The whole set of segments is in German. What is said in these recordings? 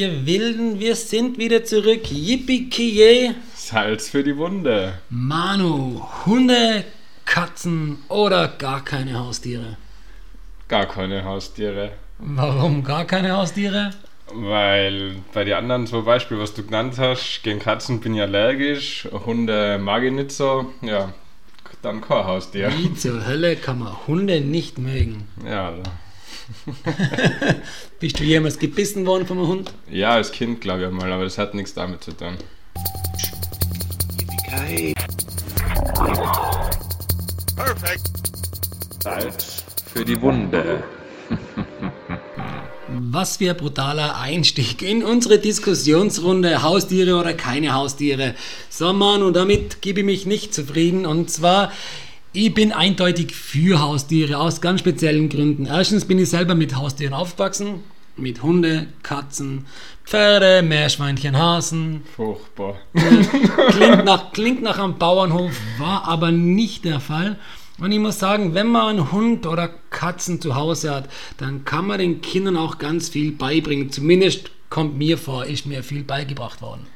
Ihr Wilden, wir sind wieder zurück. Yippie Salz für die Wunde. Manu, Hunde, Katzen oder gar keine Haustiere? Gar keine Haustiere. Warum gar keine Haustiere? Weil bei den anderen zum Beispiel, was du genannt hast, gegen Katzen bin ich allergisch, Hunde mag ich nicht so, ja, dann kein Haustier. Wie zur Hölle kann man Hunde nicht mögen? Ja, Bist du jemals gebissen worden vom Hund? Ja, als Kind glaube ich mal, aber das hat nichts damit zu tun. Perfekt. Salz für die Wunde. Was für ein brutaler Einstieg in unsere Diskussionsrunde Haustiere oder keine Haustiere. So Mann, und damit gebe ich mich nicht zufrieden. Und zwar, ich bin eindeutig für Haustiere aus ganz speziellen Gründen. Erstens bin ich selber mit Haustieren aufgewachsen. Mit Hunde, Katzen, Pferde, Meerschweinchen, Hasen. Furchtbar. Klingt nach, klingt nach einem Bauernhof, war aber nicht der Fall. Und ich muss sagen, wenn man einen Hund oder Katzen zu Hause hat, dann kann man den Kindern auch ganz viel beibringen. Zumindest kommt mir vor, ist mir viel beigebracht worden.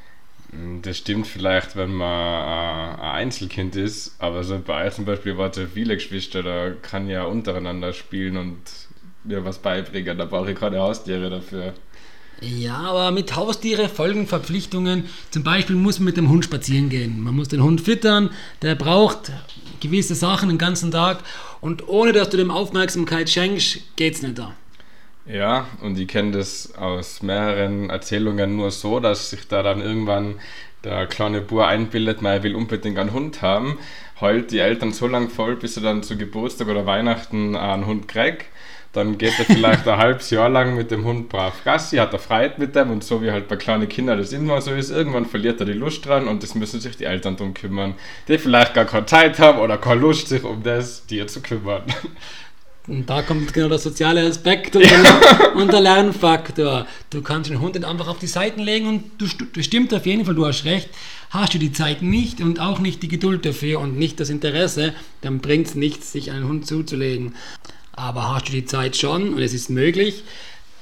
Das stimmt vielleicht, wenn man äh, ein Einzelkind ist, aber so bei zum Beispiel warte viele Geschwister, da kann ja untereinander spielen und mir was beibringen. Da brauche ich keine Haustiere dafür. Ja, aber mit Haustiere folgen Verpflichtungen. Zum Beispiel muss man mit dem Hund spazieren gehen. Man muss den Hund füttern, der braucht gewisse Sachen den ganzen Tag und ohne dass du dem Aufmerksamkeit schenkst, geht's nicht da. Ja, und ich kenne das aus mehreren Erzählungen nur so, dass sich da dann irgendwann der kleine Bur einbildet, man will unbedingt einen Hund haben, heult die Eltern so lange voll, bis er dann zu Geburtstag oder Weihnachten einen Hund kriegt. Dann geht er vielleicht ein halbes Jahr lang mit dem Hund brav Gassi, hat er Freiheit mit dem und so wie halt bei kleinen Kindern das immer so ist, irgendwann verliert er die Lust dran und das müssen sich die Eltern drum kümmern, die vielleicht gar keine Zeit haben oder keine Lust, sich um das dir zu kümmern. Und da kommt genau der soziale Aspekt und, der, und der Lernfaktor. Du kannst den Hund einfach auf die Seiten legen und du, du stimmt auf jeden Fall, du hast recht. Hast du die Zeit nicht und auch nicht die Geduld dafür und nicht das Interesse, dann bringt es nichts, sich einen Hund zuzulegen. Aber hast du die Zeit schon und es ist möglich,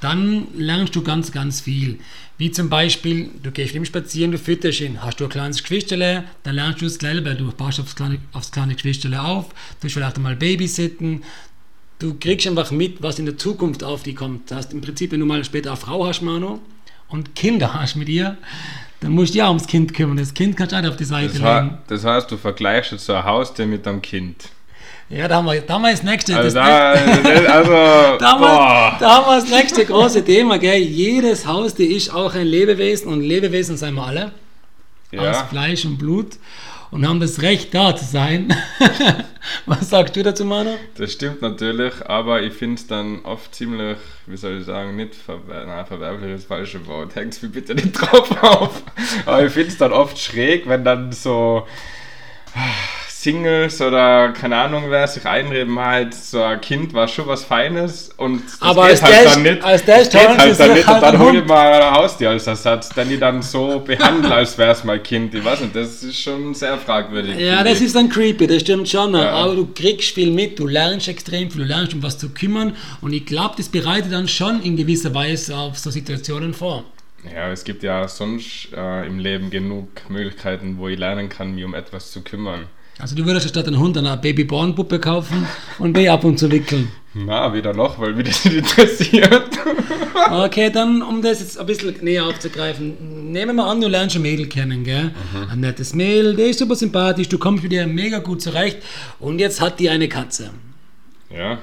dann lernst du ganz, ganz viel. Wie zum Beispiel, du gehst ihm spazieren, du fütterst ihn. Hast du ein kleines Geschwisterle, dann lernst du es weil du passt aufs kleine, aufs kleine Geschwisterle auf, du willst vielleicht einmal babysitten, du kriegst einfach mit, was in der Zukunft auf dich kommt. Das heißt, im Prinzip, wenn du mal später eine Frau hast, Mano, und Kinder hast mit ihr, dann musst du ja ums Kind kümmern. Das Kind kannst du auch auf die Seite das legen. Das heißt, du vergleichst jetzt so ein Haustier mit einem Kind. Ja, da haben wir, da haben wir das nächste. Also, das da, also, da, haben wir, da haben wir das nächste große Thema. Gell? Jedes Haustier ist auch ein Lebewesen und Lebewesen sind wir alle. Aus Ja, Fleisch und Blut und haben das Recht da zu sein. Was sagst du dazu, Manu? das stimmt natürlich, aber ich finde es dann oft ziemlich, wie soll ich sagen, nicht verwer nein, verwerflich ist das falsche Wort, hängt mir bitte nicht drauf auf. Aber ich finde es dann oft schräg, wenn dann so Singles oder keine Ahnung wer sich einreden, halt so ein Kind war schon was Feines und das Aber geht halt dann nicht. als der das geht halt ist dann nicht und dann hol ich mal ein Haustier als Ersatz, den ich dann so behandle, als wäre es mein Kind. Ich weiß nicht, das ist schon sehr fragwürdig. Ja, das ich. ist dann creepy, das stimmt schon. Ja. Aber du kriegst viel mit, du lernst extrem viel, du lernst um was zu kümmern. Und ich glaube, das bereitet dann schon in gewisser Weise auf so Situationen vor. Ja, es gibt ja sonst äh, im Leben genug Möglichkeiten, wo ich lernen kann, mich um etwas zu kümmern. Also du würdest statt einem Hund eine Babyborn-Puppe kaufen und die ab und zu wickeln. Na, weder noch, weil mich das nicht interessiert. Okay, dann, um das jetzt ein bisschen näher aufzugreifen, nehmen wir an, du lernst ein Mädel kennen, gell? Ein nettes Mädel, der ist super sympathisch, du kommst mit ihr mega gut zurecht und jetzt hat die eine Katze. ja,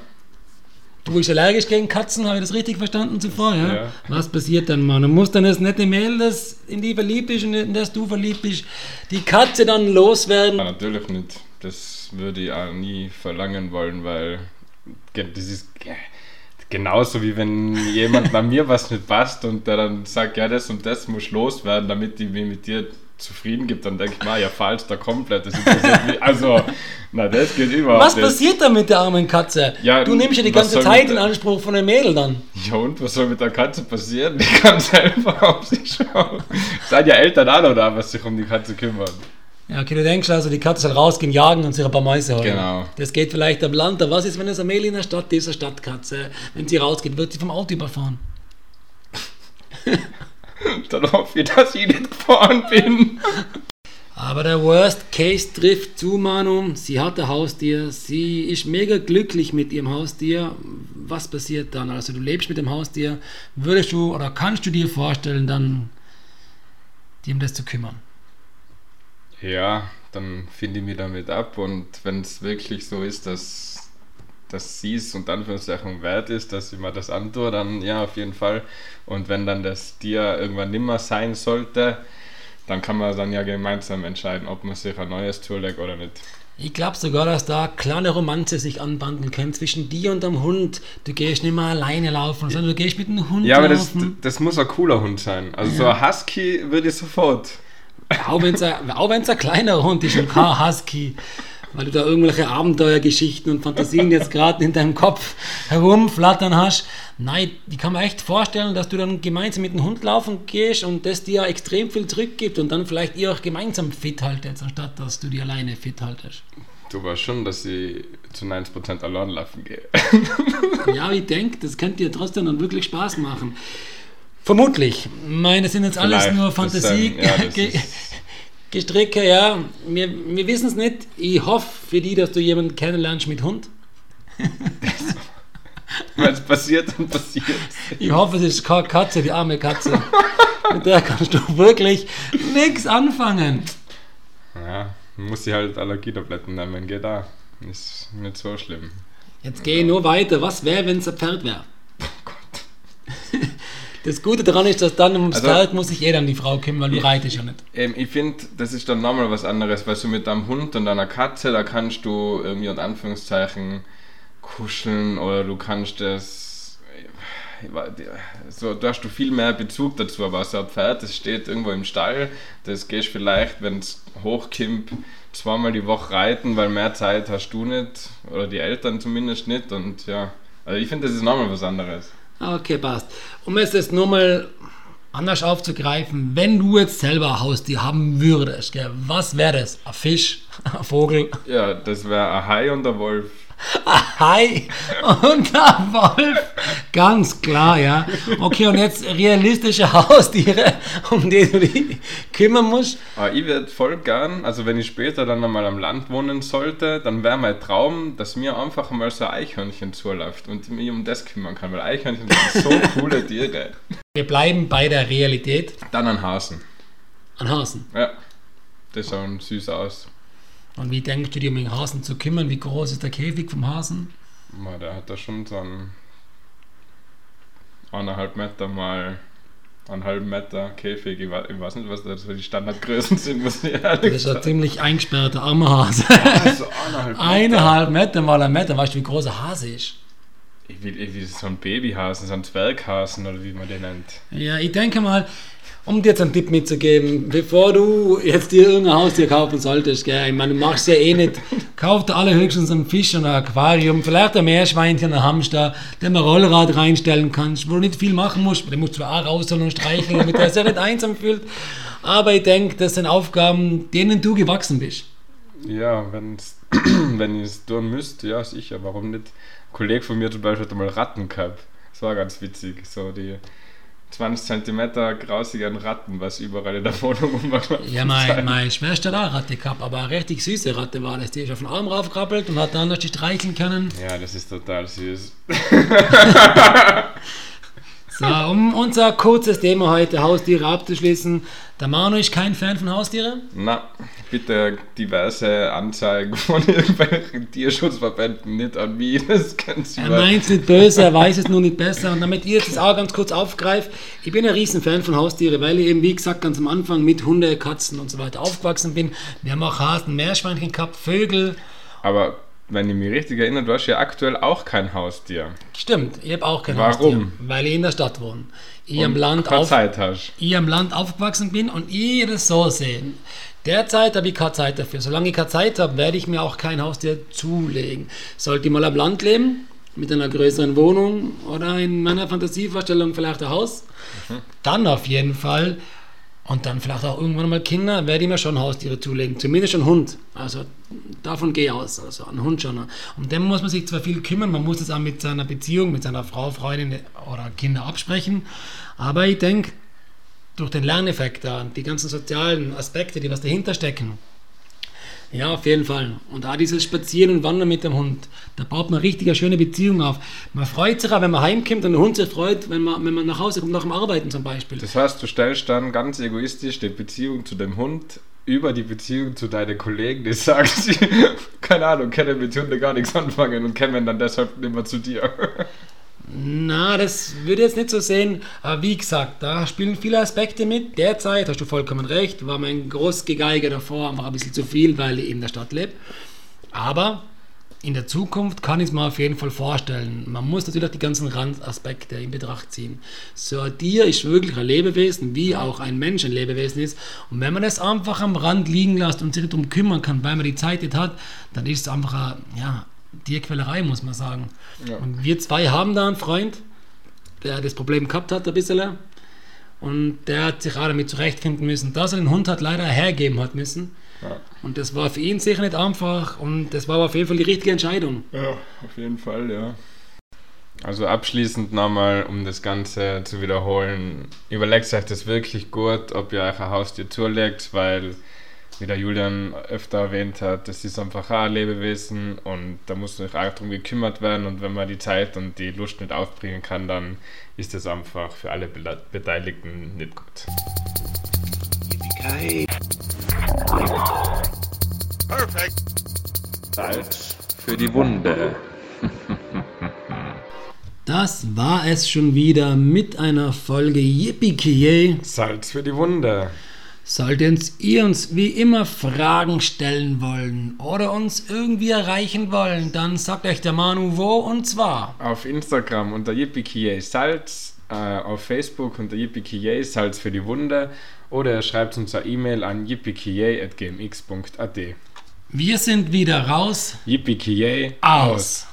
Du bist allergisch gegen Katzen, habe ich das richtig verstanden zuvor, ja? Ja. Was passiert dann, Mann? Du musst dann das nette Mädel, das in die verliebt ist und in das du verliebt bist, die Katze dann loswerden. Ja, natürlich nicht. Das würde ich auch nie verlangen wollen, weil das ist ge- genauso wie wenn jemand bei mir was nicht passt und der dann sagt, ja, das und das muss loswerden, damit die mich mit dir zufrieden gibt, dann denke ich mal, ja, falsch da komplett. Das interessiert mich. Also, na, das geht überhaupt Was nicht. passiert dann mit der armen Katze? Ja, du nimmst ja die ganze Zeit in Anspruch von einem Mädel dann. Ja, und was soll mit der Katze passieren? Die kann selber auf sich schauen. Seid ja Eltern auch noch da, was sich um die Katze kümmern. Ja, okay, du denkst also, die Katze soll rausgehen, jagen und sich ein paar Mäuse holen. Genau. Das geht vielleicht am Land, aber was ist, wenn es eine Mädel in der Stadt ist, eine Stadtkatze? Wenn sie rausgeht, wird sie vom Auto überfahren. Dann hoffe ich, dass ich nicht gefahren bin. Aber der Worst Case trifft zu, Manu. Sie hat ein Haustier, sie ist mega glücklich mit ihrem Haustier. Was passiert dann? Also du lebst mit dem Haustier. Würdest du oder kannst du dir vorstellen, dann dir um das zu kümmern? Ja, dann finde ich mich damit ab und wenn es wirklich so ist, dass, dass sie es unter Anführungszeichen wert ist, dass ich mir das antue, dann ja, auf jeden Fall. Und wenn dann das Tier irgendwann nimmer sein sollte, dann kann man dann ja gemeinsam entscheiden, ob man sich ein neues zulegt oder nicht. Ich glaube sogar, dass da kleine Romanze sich anbanden können zwischen dir und dem Hund. Du gehst nicht mehr alleine laufen, sondern du gehst mit dem Hund Ja, aber das, laufen. das muss ein cooler Hund sein. Also so Ja. ein Husky würde ich sofort. Auch wenn es ein, ein kleiner Hund ist und kein Husky, weil du da irgendwelche Abenteuergeschichten und Fantasien jetzt gerade in deinem Kopf herumflattern hast. Nein, ich kann mir echt vorstellen, dass du dann gemeinsam mit dem Hund laufen gehst und das dir extrem viel zurückgibt und dann vielleicht ihr auch gemeinsam fit haltet, anstatt dass du die alleine fit haltest. Du weißt schon, dass ich zu 90% allein laufen gehe. Ja, ich denke, das könnte dir trotzdem dann wirklich Spaß machen. Vermutlich. Ich meine, das sind jetzt alles Vielleicht, nur Fantasie. sind- ja, Gestricke, ja. Wir, wir wissen es nicht. Ich hoffe für die, dass du jemanden kennenlernst mit Hund. Wenn es passiert, dann passiert Ich hoffe, es ist keine Katze, die arme Katze. mit der kannst du wirklich nichts anfangen. Ja, muss ich halt Allergietabletten nehmen, geht da. Ist nicht so schlimm. Jetzt gehe ich nur weiter. Was wäre, wenn es ein Pferd wäre? Das Gute daran ist, dass dann ums Also- Pferd muss sich eh dann die Frau kümmern, weil du reitest ja nicht. Ähm, ich finde, das ist dann nochmal was anderes, weil so mit einem Hund und einer Katze, da kannst du irgendwie unter Anführungszeichen kuscheln oder du kannst das. ich weiß- So, da hast du viel mehr Bezug dazu, aber so ein Pferd, das steht irgendwo im Stall, das gehst vielleicht, wenn es hochkommt, zweimal die Woche reiten, weil mehr Zeit hast du nicht, oder die Eltern zumindest nicht und ja, also ich finde, das ist nochmal was anderes. Okay, passt. Um es jetzt nur mal anders aufzugreifen, wenn du jetzt selber ein Haustier haben würdest, gell, was wäre das? Ein Fisch, ein Vogel, Ja, das wäre ein Hai und ein Wolf. Ein Hai und ein Wolf? Ganz klar, ja. Okay, und jetzt realistische Haustiere, um die du dich kümmern musst. Aber ich würde voll gern, also wenn ich später dann einmal am Land wohnen sollte, dann wäre mein Traum, dass mir einfach mal so ein Eichhörnchen zuläuft und ich mich um das kümmern kann, weil Eichhörnchen sind so coole Tiere. Wir bleiben bei der Realität. Dann ein Hasen. An Hasen. Ja, das schaut süß aus. Und wie denkst du dir, um den Hasen zu kümmern? Wie groß ist der Käfig vom Hasen? Ma, der hat da schon so einen eineinhalb Meter mal einen halben Meter Käfig. Ich weiß, ich weiß nicht, was da so die Standardgrößen sind, Das ist ein ziemlich eingesperrter armer Hase. Also eineinhalb Meter. Eineinhalb Meter mal ein Meter. Weißt du, wie groß ein Hase ist? Ich will, ich will so ein Babyhasen, so ein Zwerghasen oder wie man den nennt. Ja, ich denke mal, um dir jetzt einen Tipp mitzugeben, bevor du jetzt dir irgendein Haustier kaufen solltest, gell, ich meine, du machst ja eh nicht, kauf dir allerhöchstens einen Fisch und ein Aquarium, vielleicht ein Meerschweinchen, ein Hamster, den man Rollrad reinstellen kannst, wo du nicht viel machen musst, den musst du zwar auch rausholen und streicheln, damit er sich nicht einsam fühlt, aber ich denke, das sind Aufgaben, denen du gewachsen bist. Ja, wenn's, wenn ich es tun müsste, ja sicher, warum nicht? Ein Kollege von mir zum Beispiel hat einmal Ratten gehabt. Das war ganz witzig. So die 20 cm grausigen Ratten, was überall in der Wohnung rumgelaufen Ja, meine, meine Schwester hat auch eine Ratte gehabt, aber eine richtig süße Ratte war das. Die ist auf den Arm raufgekrabbelt und hat dann noch die streicheln können. Ja, das ist total süß. So, um unser kurzes Thema heute, Haustiere, abzuschließen. Der Manu ist kein Fan von Haustieren. Na, bitte diverse Anzeigen von irgendwelchen Tierschutzverbänden nicht an mich. Das kann sie Er meint es nicht böse, er weiß es nur nicht besser. Und damit ihr jetzt das auch ganz kurz aufgreift, ich bin ein riesen Fan von Haustieren, weil ich eben, wie gesagt, ganz am Anfang mit Hunde, Katzen und so weiter aufgewachsen bin. Wir haben auch Hasen, Meerschweinchen gehabt, Vögel. Aber wenn ich mich richtig erinnere, du hast ja aktuell auch kein Haustier. Stimmt, ich habe auch kein Warum? Haustier, weil ich in der Stadt wohne. Ich am Land keine auf, Zeit hast. ich am Land aufgewachsen bin und ich das so sehe. Derzeit habe ich keine Zeit dafür. Solange ich keine Zeit habe, werde ich mir auch kein Haustier zulegen. Sollte ich mal am Land leben, mit einer größeren Wohnung oder in meiner Fantasievorstellung vielleicht ein Haus, dann auf jeden Fall. und dann vielleicht auch irgendwann mal Kinder, werde ich mir schon Haustiere zulegen. Zumindest ein Hund. Also davon gehe ich aus. Also ein Hund schon. Um den muss man sich zwar viel kümmern, man muss es auch mit seiner Beziehung, mit seiner Frau, Freundin oder Kinder absprechen. Aber ich denke, durch den Lerneffekt da, die ganzen sozialen Aspekte, die was dahinter stecken, ja, auf jeden Fall. Und auch dieses Spazieren und Wandern mit dem Hund, da baut man richtig eine schöne Beziehung auf. Man freut sich auch, wenn man heimkommt und der Hund sich freut, wenn man, wenn man nach Hause kommt, nach dem Arbeiten zum Beispiel. Das heißt, du stellst dann ganz egoistisch die Beziehung zu dem Hund über die Beziehung zu deinen Kollegen, die sagen, keine Ahnung, können mit Hunden gar nichts anfangen und kommen dann deshalb mehr zu dir. Na, das würde ich jetzt nicht so sehen. Aber wie gesagt, da spielen viele Aspekte mit. Derzeit hast du vollkommen recht, war mein Großgegeiger davor einfach ein bisschen zu viel, weil ich in der Stadt lebe. Aber in der Zukunft kann ich es mir auf jeden Fall vorstellen. Man muss natürlich die ganzen Randaspekte in Betracht ziehen. So ein Tier ist wirklich ein Lebewesen, wie auch ein Mensch ein Lebewesen ist. Und wenn man es einfach am Rand liegen lässt und sich darum kümmern kann, weil man die Zeit nicht hat, dann ist es einfach ein, ja, Tierquälerei, muss man sagen. Ja. Und wir zwei haben da einen Freund, der das Problem gehabt hat, ein bisschen. Und der hat sich auch damit zurechtfinden müssen, dass er den Hund hat leider hergeben hat müssen. Ja. Und das war für ihn sicher nicht einfach und das war aber auf jeden Fall die richtige Entscheidung. Ja, auf jeden Fall, ja. Also abschließend nochmal, um das Ganze zu wiederholen, überlegt euch das wirklich gut, ob ihr euch ein Haustier zulegt, weil, wie der Julian öfter erwähnt hat, das ist einfach ein Lebewesen und da muss euch auch darum gekümmert werden und wenn man die Zeit und die Lust nicht aufbringen kann, dann ist das einfach für alle Beteiligten nicht gut. Perfect. Salz für die Wunde. Das war es schon wieder mit einer Folge Yippie Salz für die Wunde. Solltet ihr uns wie immer Fragen stellen wollen oder uns irgendwie erreichen wollen, dann sagt euch der Manu wo und zwar. Auf Instagram unter yippie Salz, äh, auf Facebook unter yippie Salz für die Wunde oder ihr schreibt uns eine E-Mail an yippie.gmx.at. Wir sind wieder raus. Yippie Aus.